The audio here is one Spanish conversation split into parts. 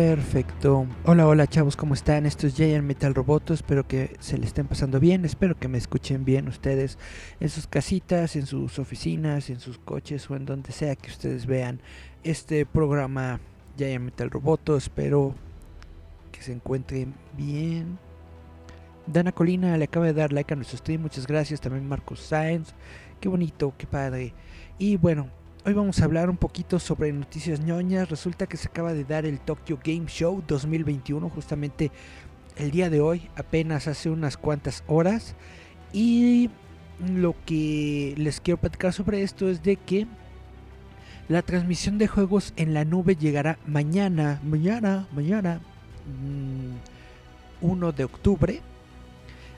Perfecto. Hola, hola chavos, ¿cómo están? Esto es Giant Metal Roboto. Espero que se le estén pasando bien. Espero que me escuchen bien ustedes en sus casitas, en sus oficinas, en sus coches o en donde sea que ustedes vean este programa Giant Metal Roboto. Espero que se encuentren bien. Dana Colina le acaba de dar like a nuestro stream. Muchas gracias. También Marcos Sáenz. Qué bonito, qué padre. Y bueno, Hoy vamos a hablar un poquito sobre noticias ñoñas. Resulta que se acaba de dar el Tokyo Game Show 2021, justamente el día de hoy, apenas hace unas cuantas horas. Y lo que les quiero platicar sobre esto es de que la transmisión de juegos en la nube llegará mañana, mañana, mañana, 1 mm, de octubre,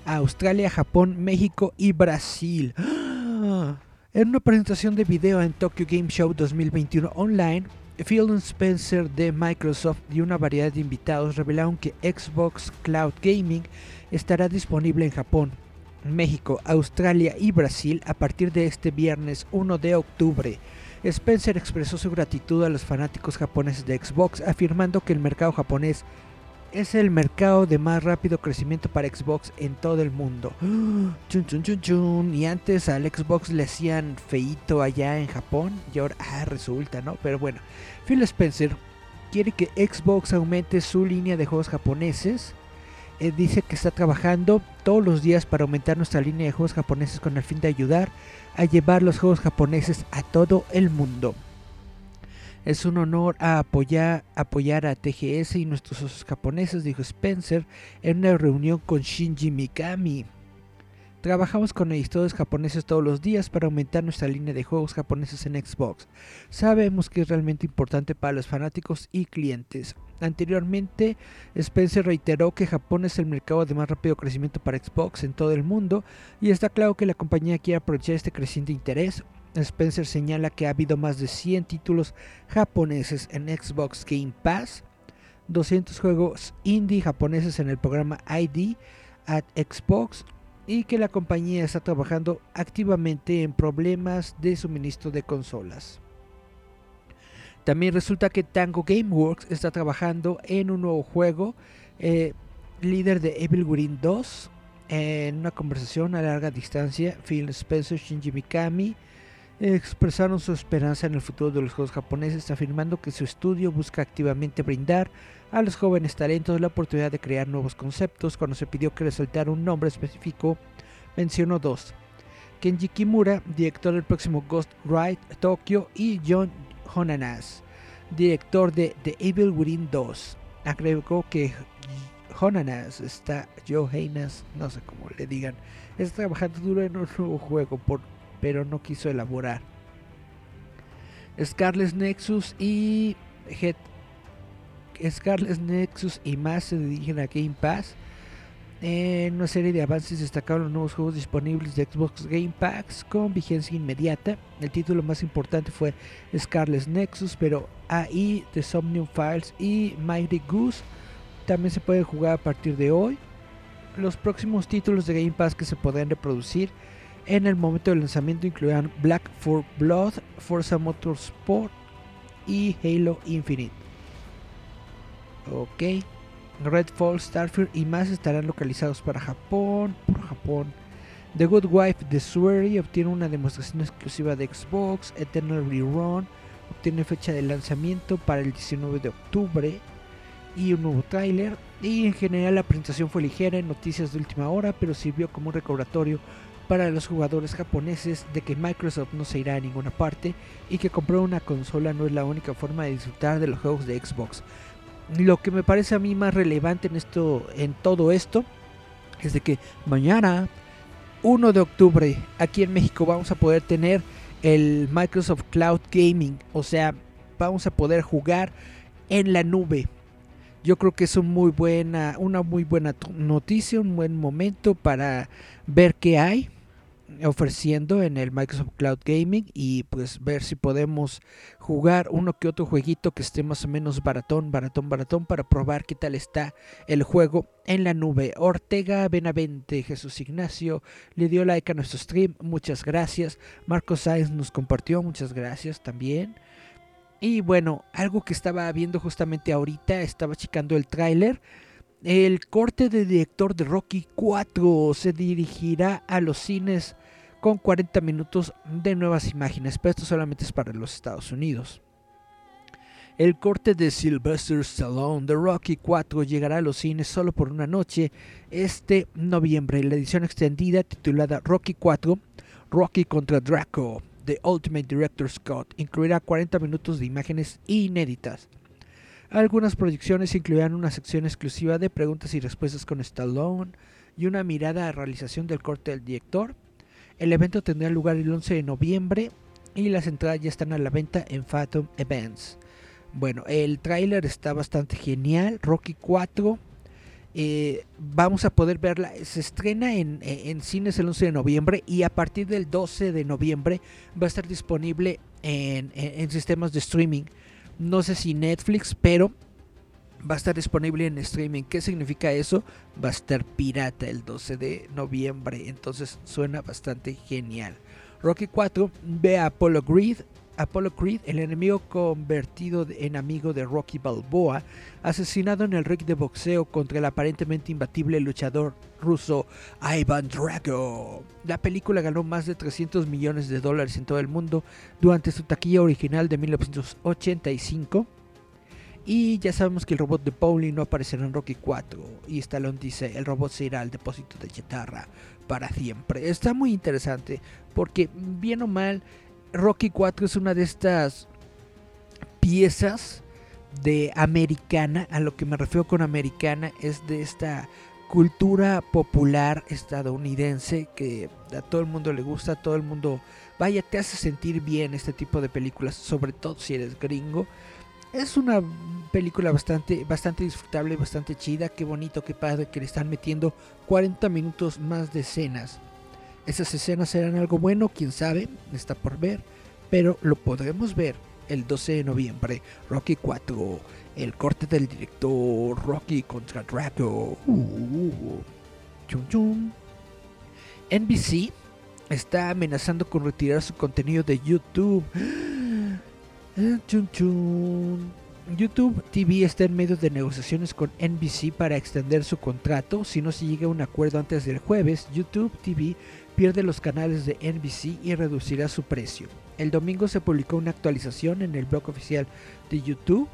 a Australia, Japón, México y Brasil. ¡Ah! En una presentación de video en Tokyo Game Show 2021 online, Phil Spencer de Microsoft y una variedad de invitados revelaron que Xbox Cloud Gaming estará disponible en Japón, México, Australia y Brasil a partir de este viernes 1 de octubre. Spencer expresó su gratitud a los fanáticos japoneses de Xbox, afirmando que el mercado japonés es el mercado de más rápido crecimiento para Xbox en todo el mundo. Chun, chun, chun, chun. Y antes al Xbox le hacían feito allá en Japón y ahora ah, resulta, ¿no? Pero bueno, Phil Spencer quiere que Xbox aumente su línea de juegos japoneses. Eh, dice que está trabajando todos los días para aumentar nuestra línea de juegos japoneses con el fin de ayudar a llevar los juegos japoneses a todo el mundo. Es un honor apoyar, apoyar a TGS y nuestros socios japoneses, dijo Spencer en una reunión con Shinji Mikami. Trabajamos con editores japoneses todos los días para aumentar nuestra línea de juegos japoneses en Xbox. Sabemos que es realmente importante para los fanáticos y clientes. Anteriormente, Spencer reiteró que Japón es el mercado de más rápido crecimiento para Xbox en todo el mundo y está claro que la compañía quiere aprovechar este creciente interés Spencer señala que ha habido más de 100 títulos japoneses en Xbox Game Pass, 200 juegos indie japoneses en el programa ID at Xbox y que la compañía está trabajando activamente en problemas de suministro de consolas. También resulta que Tango Gameworks está trabajando en un nuevo juego, eh, líder de Evil Within 2. En una conversación a larga distancia, Phil Spencer, Shinji Mikami, expresaron su esperanza en el futuro de los juegos japoneses, afirmando que su estudio busca activamente brindar a los jóvenes talentos la oportunidad de crear nuevos conceptos. Cuando se pidió que resaltara un nombre específico, mencionó dos. Kenji Kimura, director del próximo Ghost Ride Tokyo, y John Honanas, director de The Evil Within 2. Agregó que Honanas está, Johannes, no sé cómo le digan, está trabajando duro en un nuevo juego por pero no quiso elaborar. Scarlet Nexus y Head Scarlet Nexus y más se dirigen a Game Pass. En una serie de avances destacaron los nuevos juegos disponibles de Xbox Game Pass con vigencia inmediata. El título más importante fue Scarlet Nexus, pero ahí The Somnium Files y Mighty Goose también se pueden jugar a partir de hoy. Los próximos títulos de Game Pass que se podrán reproducir en el momento del lanzamiento incluirán Black for Blood, Forza Motorsport y Halo Infinite. Ok. Redfall, Starfield y más estarán localizados para Japón. Por Japón. The Good Wife de Swery obtiene una demostración exclusiva de Xbox. Eternal Rerun obtiene fecha de lanzamiento para el 19 de octubre y un nuevo tráiler. Y en general la presentación fue ligera en noticias de última hora, pero sirvió como un recordatorio para los jugadores japoneses de que Microsoft no se irá a ninguna parte y que comprar una consola no es la única forma de disfrutar de los juegos de Xbox. Lo que me parece a mí más relevante en esto en todo esto es de que mañana 1 de octubre aquí en México vamos a poder tener el Microsoft Cloud Gaming, o sea, vamos a poder jugar en la nube. Yo creo que es un muy buena, una muy buena noticia, un buen momento para ver qué hay ofreciendo en el Microsoft Cloud Gaming y pues ver si podemos jugar uno que otro jueguito que esté más o menos baratón, baratón, baratón para probar qué tal está el juego en la nube. Ortega Benavente, Jesús Ignacio le dio like a nuestro stream, muchas gracias. Marcos Sáenz nos compartió, muchas gracias también. Y bueno, algo que estaba viendo justamente ahorita, estaba checando el tráiler. El corte de director de Rocky 4 se dirigirá a los cines con 40 minutos de nuevas imágenes, pero esto solamente es para los Estados Unidos. El corte de Sylvester Stallone de Rocky 4 llegará a los cines solo por una noche este noviembre. La edición extendida titulada Rocky 4, Rocky contra Draco, The Ultimate Director Scott, incluirá 40 minutos de imágenes inéditas. Algunas proyecciones incluirán una sección exclusiva de preguntas y respuestas con Stallone y una mirada a realización del corte del director, el evento tendrá lugar el 11 de noviembre y las entradas ya están a la venta en Phantom Events. Bueno, el tráiler está bastante genial. Rocky 4. Eh, vamos a poder verla. Se estrena en, cines el 11 de noviembre y a partir del 12 de noviembre va a estar disponible en, en sistemas de streaming. No sé si Netflix, pero va a estar disponible en streaming. ¿Qué significa eso? Va a estar pirata el 12 de noviembre. Entonces suena bastante genial. Rocky 4 ve a Apollo Creed. Apollo Creed, el enemigo convertido en amigo de Rocky Balboa, asesinado en el ring de boxeo contra el aparentemente imbatible luchador ruso Ivan Drago. La película ganó más de 300 millones de dólares en todo el mundo durante su taquilla original de 1985 y ya sabemos que el robot de Paulie no aparecerá en Rocky 4. Y Stallone dice, el robot se irá al depósito de chatarra para siempre. Está muy interesante porque bien o mal, Rocky 4 es una de estas piezas de americana. A lo que me refiero con americana es de esta cultura popular estadounidense que a todo el mundo le gusta, a todo el mundo, vaya, te hace sentir bien este tipo de películas, sobre todo si eres gringo. Es una película bastante, bastante disfrutable, bastante chida. Qué bonito, qué padre que le están metiendo 40 minutos más de escenas. Esas escenas serán algo bueno, quién sabe, está por ver. Pero lo podremos ver el 12 de noviembre. Rocky 4, el corte del director Rocky contra Draco. Uh, chum, chum. NBC está amenazando con retirar su contenido de YouTube. Eh, YouTube TV está en medio de negociaciones con NBC para extender su contrato. Si no se llega a un acuerdo antes del jueves, YouTube TV pierde los canales de NBC y reducirá su precio. El domingo se publicó una actualización en el blog oficial de YouTube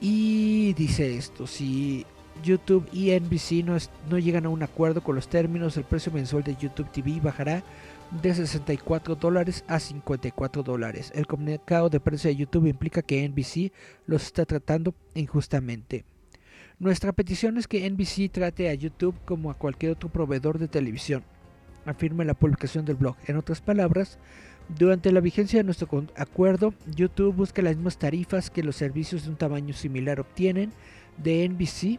y dice esto, si YouTube y NBC no, no llegan a un acuerdo con los términos, el precio mensual de YouTube TV bajará de 64 dólares a 54 dólares. El comunicado de precio de YouTube implica que NBC los está tratando injustamente. Nuestra petición es que NBC trate a YouTube como a cualquier otro proveedor de televisión, afirma la publicación del blog. En otras palabras, durante la vigencia de nuestro acuerdo, YouTube busca las mismas tarifas que los servicios de un tamaño similar obtienen de NBC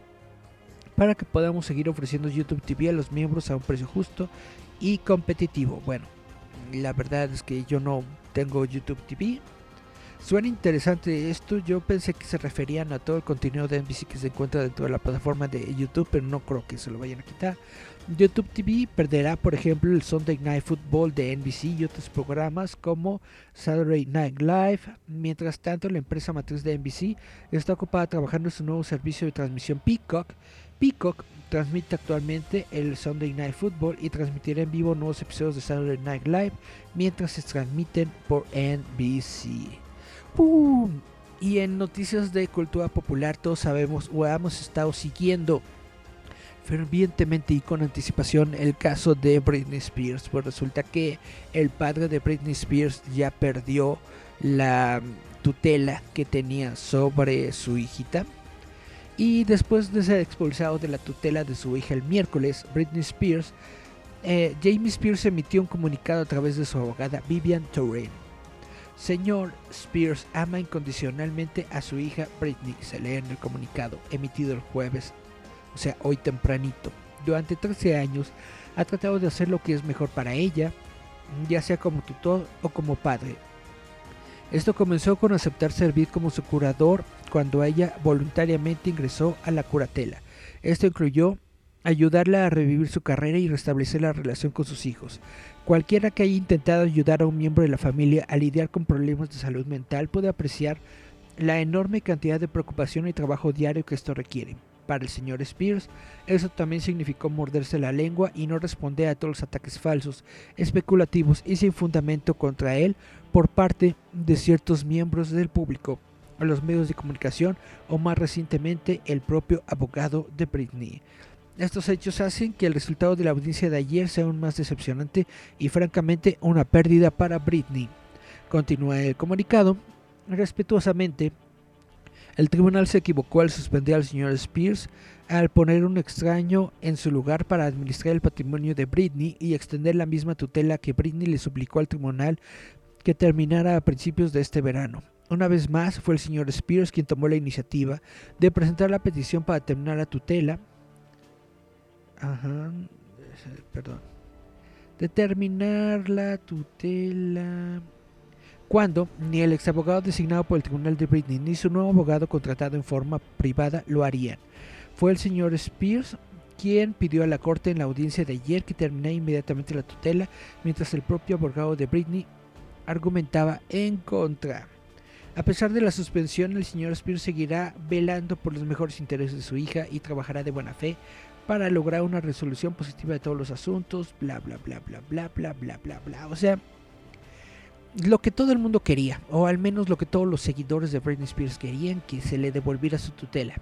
para que podamos seguir ofreciendo YouTube TV a los miembros a un precio justo y competitivo. Bueno, la verdad es que yo no tengo YouTube TV. Suena interesante esto. Yo pensé que se referían a todo el contenido de NBC que se encuentra dentro de la plataforma de YouTube, pero no creo que se lo vayan a quitar. YouTube TV perderá, por ejemplo, el Sunday Night Football de NBC y otros programas como Saturday Night Live. Mientras tanto, la empresa matriz de NBC está ocupada trabajando en su nuevo servicio de transmisión Peacock. Peacock transmite actualmente el Sunday Night Football y transmitirá en vivo nuevos episodios de Saturday Night Live mientras se transmiten por NBC. Y en noticias de cultura popular todos sabemos o hemos estado siguiendo fervientemente y con anticipación el caso de Britney Spears. Pues resulta que el padre de Britney Spears ya perdió la tutela que tenía sobre su hijita. Y después de ser expulsado de la tutela de su hija el miércoles, Britney Spears, eh, Jamie Spears emitió un comunicado a través de su abogada Vivian Torren. Señor Spears ama incondicionalmente a su hija Britney, se lee en el comunicado emitido el jueves, o sea, hoy tempranito. Durante 13 años ha tratado de hacer lo que es mejor para ella, ya sea como tutor o como padre. Esto comenzó con aceptar servir como su curador cuando ella voluntariamente ingresó a la curatela. Esto incluyó ayudarla a revivir su carrera y restablecer la relación con sus hijos. Cualquiera que haya intentado ayudar a un miembro de la familia a lidiar con problemas de salud mental puede apreciar la enorme cantidad de preocupación y trabajo diario que esto requiere. Para el señor Spears, eso también significó morderse la lengua y no responder a todos los ataques falsos, especulativos y sin fundamento contra él por parte de ciertos miembros del público, a los medios de comunicación o más recientemente el propio abogado de Britney. Estos hechos hacen que el resultado de la audiencia de ayer sea aún más decepcionante y francamente una pérdida para Britney. Continúa el comunicado. Respetuosamente, el tribunal se equivocó al suspender al señor Spears al poner un extraño en su lugar para administrar el patrimonio de Britney y extender la misma tutela que Britney le suplicó al tribunal que terminara a principios de este verano. Una vez más fue el señor Spears quien tomó la iniciativa de presentar la petición para terminar la tutela. Ajá, perdón. De terminar la tutela. Cuando ni el ex abogado designado por el tribunal de Britney ni su nuevo abogado contratado en forma privada lo harían. Fue el señor Spears quien pidió a la corte en la audiencia de ayer que terminara inmediatamente la tutela, mientras el propio abogado de Britney argumentaba en contra. A pesar de la suspensión, el señor Spears seguirá velando por los mejores intereses de su hija y trabajará de buena fe para lograr una resolución positiva de todos los asuntos, bla bla bla bla bla bla bla bla bla. O sea, lo que todo el mundo quería, o al menos lo que todos los seguidores de Britney Spears querían, que se le devolviera su tutela.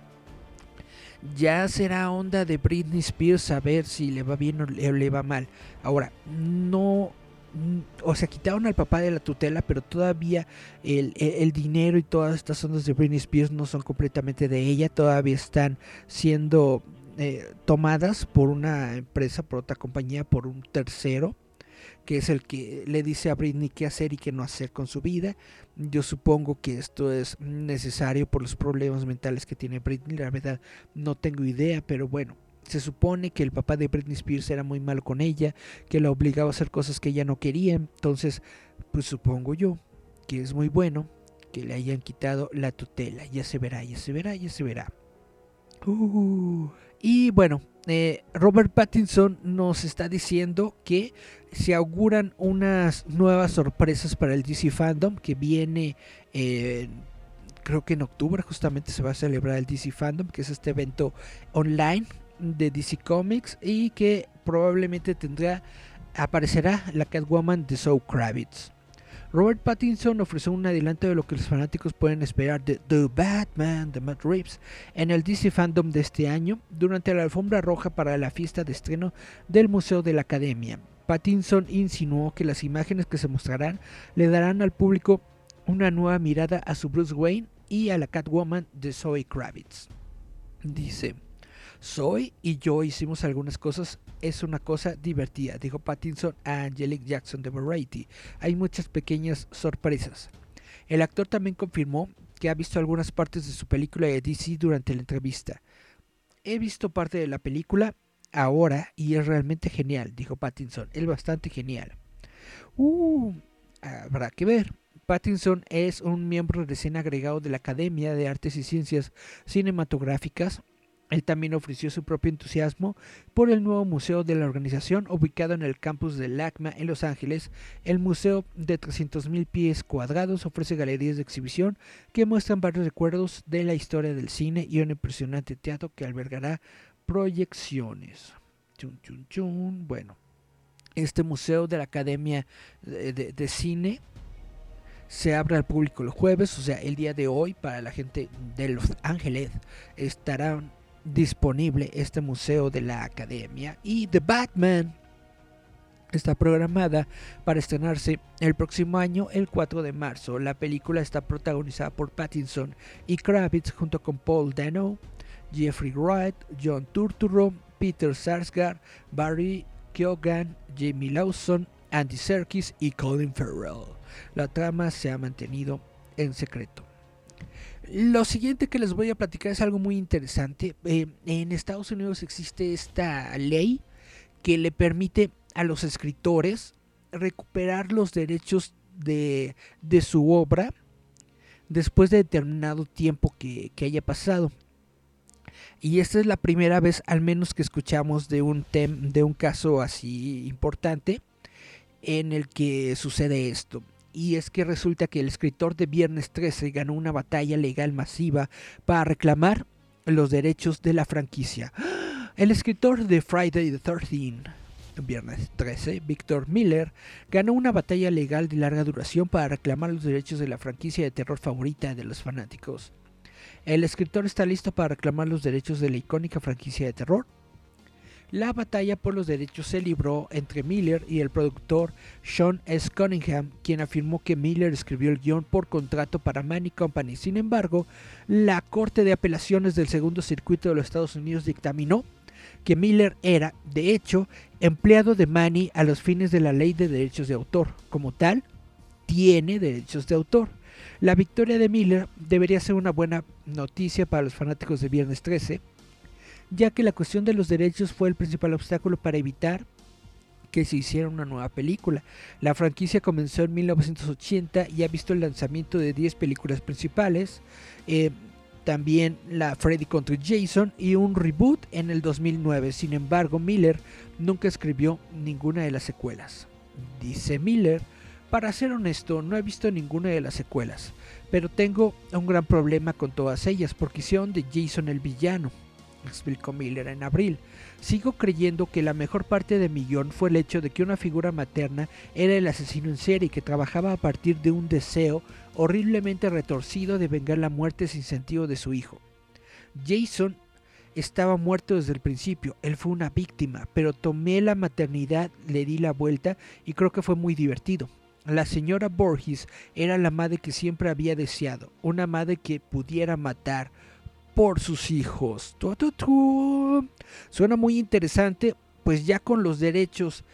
Ya será onda de Britney Spears saber si le va bien o le va mal. Ahora, no Mm, o sea, quitaron al papá de la tutela, pero todavía el, dinero y todas estas ondas de Britney Spears no son completamente de ella, todavía están siendo eh, tomadas por una empresa, por otra compañía, por un tercero, que es el que le dice a Britney qué hacer y qué no hacer con su vida. Yo supongo que esto es necesario por los problemas mentales que tiene Britney, la verdad no tengo idea, pero bueno, se supone que el papá de Britney Spears era muy malo con ella, que la obligaba a hacer cosas que ella no quería. Entonces, pues supongo yo que es muy bueno que le hayan quitado la tutela. Ya se verá, ya se verá, ya se verá. Uh, y bueno, eh, Robert Pattinson nos está diciendo que se auguran unas nuevas sorpresas para el DC Fandom que viene, eh, creo que en octubre justamente se va a celebrar el DC Fandom, que es este evento online de DC Comics y que probablemente tendrá aparecerá la Catwoman de Zoe Kravitz. Robert Pattinson ofreció un adelanto de lo que los fanáticos pueden esperar de The Batman de Matt Reeves en el DC Fandom de este año durante la alfombra roja para la fiesta de estreno del Museo de la Academia. Pattinson insinuó que las imágenes que se mostrarán le darán al público una nueva mirada a su Bruce Wayne y a la Catwoman de Zoe Kravitz. Dice, soy y yo hicimos algunas cosas, es una cosa divertida, dijo Pattinson a Angelique Jackson de Variety. Hay muchas pequeñas sorpresas. El actor también confirmó que ha visto algunas partes de su película de DC durante la entrevista. He visto parte de la película ahora y es realmente genial, dijo Pattinson. Es bastante genial. Uh, habrá que ver. Pattinson es un miembro recién agregado de la Academia de Artes y Ciencias Cinematográficas él también ofreció su propio entusiasmo por el nuevo museo de la organización ubicado en el campus de LACMA en Los Ángeles. El museo de 300.000 pies cuadrados ofrece galerías de exhibición que muestran varios recuerdos de la historia del cine y un impresionante teatro que albergará proyecciones. Chun, chun, chun. Bueno, este museo de la Academia de, de Cine se abre al público los jueves, o sea, el día de hoy para la gente de Los Ángeles estarán disponible este museo de la academia. Y The Batman está programada para estrenarse el próximo año, el 4 de marzo. La película está protagonizada por Pattinson y Kravitz junto con Paul Dano, Jeffrey Wright, John Turturro, Peter Sarsgaard, Barry Keoghan, Jamie Lawson, Andy Serkis y Colin Farrell. La trama se ha mantenido en secreto. Lo siguiente que les voy a platicar es algo muy interesante. Eh, en Estados Unidos existe esta ley que le permite a los escritores recuperar los derechos de, de su obra después de determinado tiempo que, que, haya pasado. Y esta es la primera vez al menos que escuchamos de un, tem, de un caso así importante en el que sucede esto. Y es que resulta que el escritor de Viernes 13 ganó una batalla legal masiva para reclamar los derechos de la franquicia. El escritor de Friday the 13 Viernes 13, Victor Miller, ganó una batalla legal de larga duración para reclamar los derechos de la franquicia de terror favorita de los fanáticos. El escritor está listo para reclamar los derechos de la icónica franquicia de terror. La batalla por los derechos se libró entre Miller y el productor Sean S. Cunningham, quien afirmó que Miller escribió el guion por contrato para Manny Company. Sin embargo, la Corte de Apelaciones del Segundo Circuito de los Estados Unidos dictaminó que Miller era, de hecho, empleado de Manny a los fines de la ley de derechos de autor. Como tal, tiene derechos de autor. La victoria de Miller debería ser una buena noticia para los fanáticos de Viernes 13, ya que la cuestión de los derechos fue el principal obstáculo para evitar que se hiciera una nueva película. La franquicia comenzó en 1980 y ha visto el lanzamiento de 10 películas principales. Eh, también la Freddy contra Jason y un reboot en el 2009. Sin embargo, Miller nunca escribió ninguna de las secuelas. Dice Miller, para ser honesto, no he visto ninguna de las secuelas, pero tengo un gran problema con todas ellas porque hicieron de Jason el villano, explicó Miller en abril. Sigo creyendo que la mejor parte de mi guion fue el hecho de que una figura materna era el asesino en serie que trabajaba a partir de un deseo horriblemente retorcido de vengar la muerte sin sentido de su hijo. Jason estaba muerto desde el principio, él fue una víctima, pero tomé la maternidad, le di la vuelta y creo que fue muy divertido. La señora Borges era la madre que siempre había deseado, una madre que pudiera matar por sus hijos. Suena muy interesante, pues ya con los derechos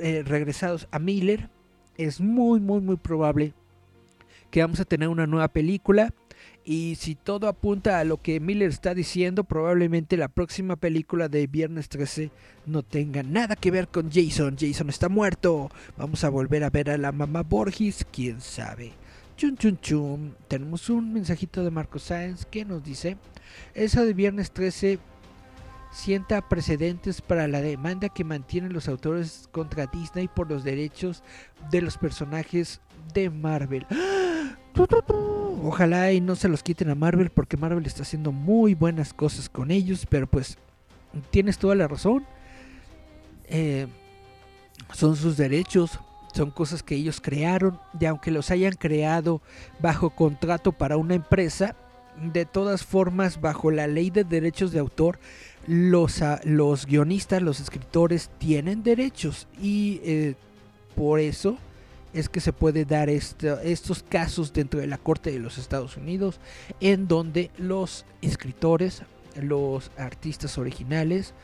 eh, regresados a Miller, es muy, muy, muy probable que vamos a tener una nueva película. Y si todo apunta a lo que Miller está diciendo, probablemente la próxima película de Viernes 13 no tenga nada que ver con Jason. Jason está muerto. Vamos a volver a ver a la mamá Borges, quién sabe. Chun chun chun. Tenemos un mensajito de Marco Sáenz que nos dice: Eso de Viernes 13 sienta precedentes para la demanda que mantienen los autores contra Disney por los derechos de los personajes de Marvel. Ojalá y no se los quiten a Marvel porque Marvel está haciendo muy buenas cosas con ellos, pero pues tienes toda la razón. Eh, son sus derechos, son cosas que ellos crearon y aunque los hayan creado bajo contrato para una empresa, de todas formas bajo la ley de derechos de autor, los, los guionistas, los escritores tienen derechos y eh, por eso es que se puede dar estos casos dentro de la Corte de los Estados Unidos en donde los escritores, los artistas originales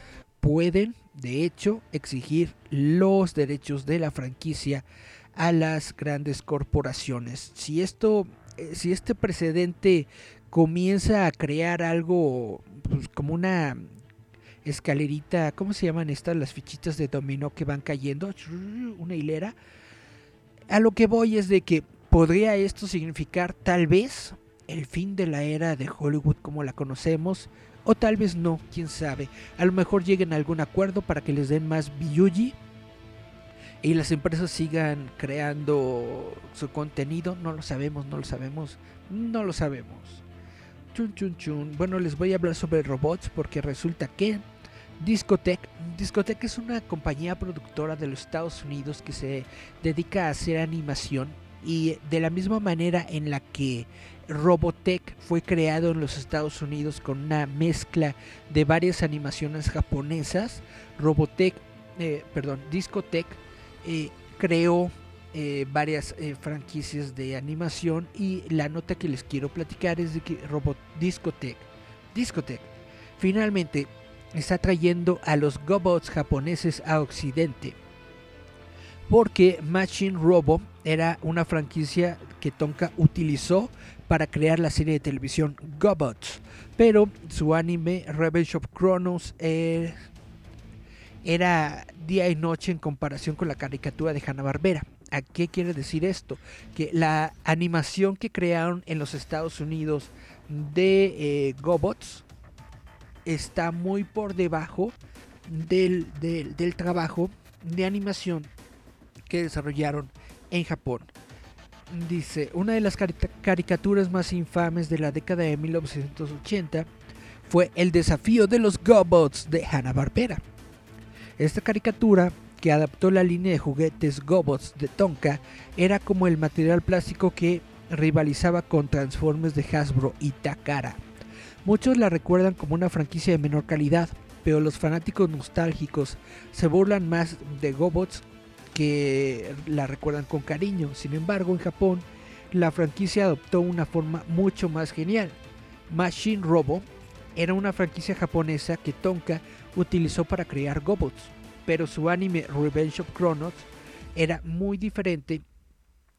pueden de hecho exigir los derechos de la franquicia a las grandes corporaciones. Si esto eh, si este precedente comienza a crear algo pues, como una escalerita, ¿cómo se llaman estas? Las fichitas de dominó que van cayendo, una hilera a lo que voy es de que podría esto significar tal vez el fin de la era de Hollywood como la conocemos, o tal vez no, quién sabe. A lo mejor lleguen a algún acuerdo para que les den más Biyuji y las empresas sigan creando su contenido. No lo sabemos, no lo sabemos, no lo sabemos. Chun chun chun. Bueno, les voy a hablar sobre robots porque resulta que Discotech. Discotech es una compañía productora de los Estados Unidos que se dedica a hacer animación Y de la misma manera en la que Robotech fue creado en los Estados Unidos con una mezcla de varias animaciones japonesas, Robotech, eh, perdón, Discotech eh, creó eh, varias franquicias de animación y la nota que les quiero platicar es de que Robot Discotech, Discotech finalmente está trayendo a los Gobots japoneses a Occidente porque Machine Robo era una franquicia que Tonka utilizó para crear la serie de televisión Gobots, pero su anime Revenge of Chronos eh, era día y noche en comparación con la caricatura de Hanna-Barbera. ¿A qué quiere decir esto? Que la animación que crearon en los Estados Unidos de eh, Gobots está muy por debajo del, del trabajo de animación que desarrollaron en Japón. Dice, una de las caricaturas más infames de la década de 1980 fue El desafío de los Gobots de Hanna-Barbera. Esta caricatura, que adaptó la línea de juguetes Gobots de Tonka, era como el material plástico que rivalizaba con Transformers de Hasbro y Takara. Muchos la recuerdan como una franquicia de menor calidad, pero los fanáticos nostálgicos se burlan más de Gobots que la recuerdan con cariño. Sin embargo, en Japón, la franquicia adoptó una forma mucho más genial. Machine Robo era una franquicia japonesa que Tonka utilizó para crear Gobots, pero su anime Revenge of Chronos era muy diferente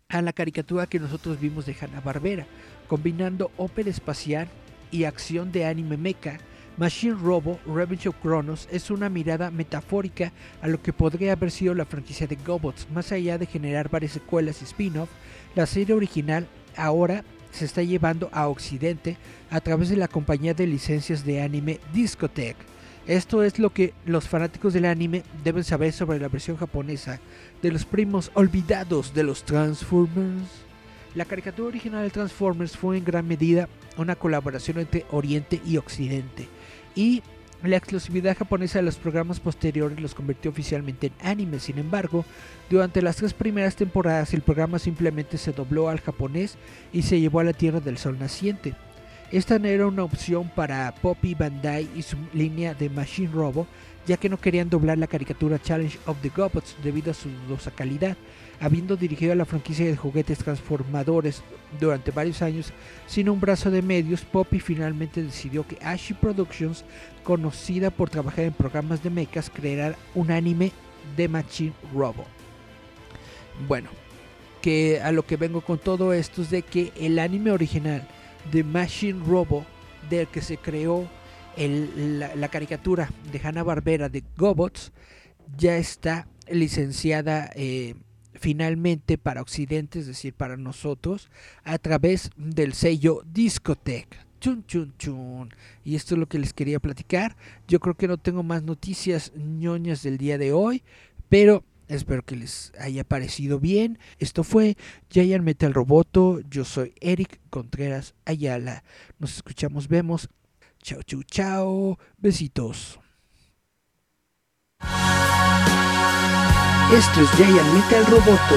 a la caricatura que nosotros vimos de Hanna-Barbera, combinando ópera espacial y acción de anime mecha Machine Robo Revenge of Chronos es una mirada metafórica a lo que podría haber sido la franquicia de GoBots. Más allá de generar varias secuelas y spin-off, la serie original ahora se está llevando a Occidente a través de la compañía de licencias de anime Discotech. Esto es lo que los fanáticos del anime deben saber sobre la versión japonesa de los primos olvidados de los Transformers. La caricatura original de Transformers fue en gran medida una colaboración entre Oriente y Occidente y la exclusividad japonesa de los programas posteriores los convirtió oficialmente en anime. Sin embargo, durante las tres primeras temporadas el programa simplemente se dobló al japonés y se llevó a la Tierra del Sol naciente. Esta no era una opción para Poppy Bandai y su línea de Machine Robo, ya que no querían doblar la caricatura Challenge of the Gobots debido a su dudosa calidad habiendo dirigido a la franquicia de juguetes transformadores durante varios años sin un brazo de medios, Poppy finalmente decidió que Ashi Productions, conocida por trabajar en programas de mechas, creara un anime de Machine Robo. Bueno, que a lo que vengo con todo esto es de que el anime original de Machine Robo, del que se creó la, caricatura de Hanna Barbera de Gobots, ya está licenciada eh, finalmente para Occidente, es decir, para nosotros, a través del sello Discotech. Chun, chun, chun. Y esto es lo que les quería platicar. Yo creo que no tengo más noticias ñoñas del día de hoy, pero espero que les haya parecido bien. Esto fue Giant Metal Roboto. Yo soy Eric Contreras Ayala. Nos escuchamos, vemos. Chao, chau, chao. Besitos. Esto es Giant Metal Roboto.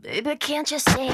Baby, can't you see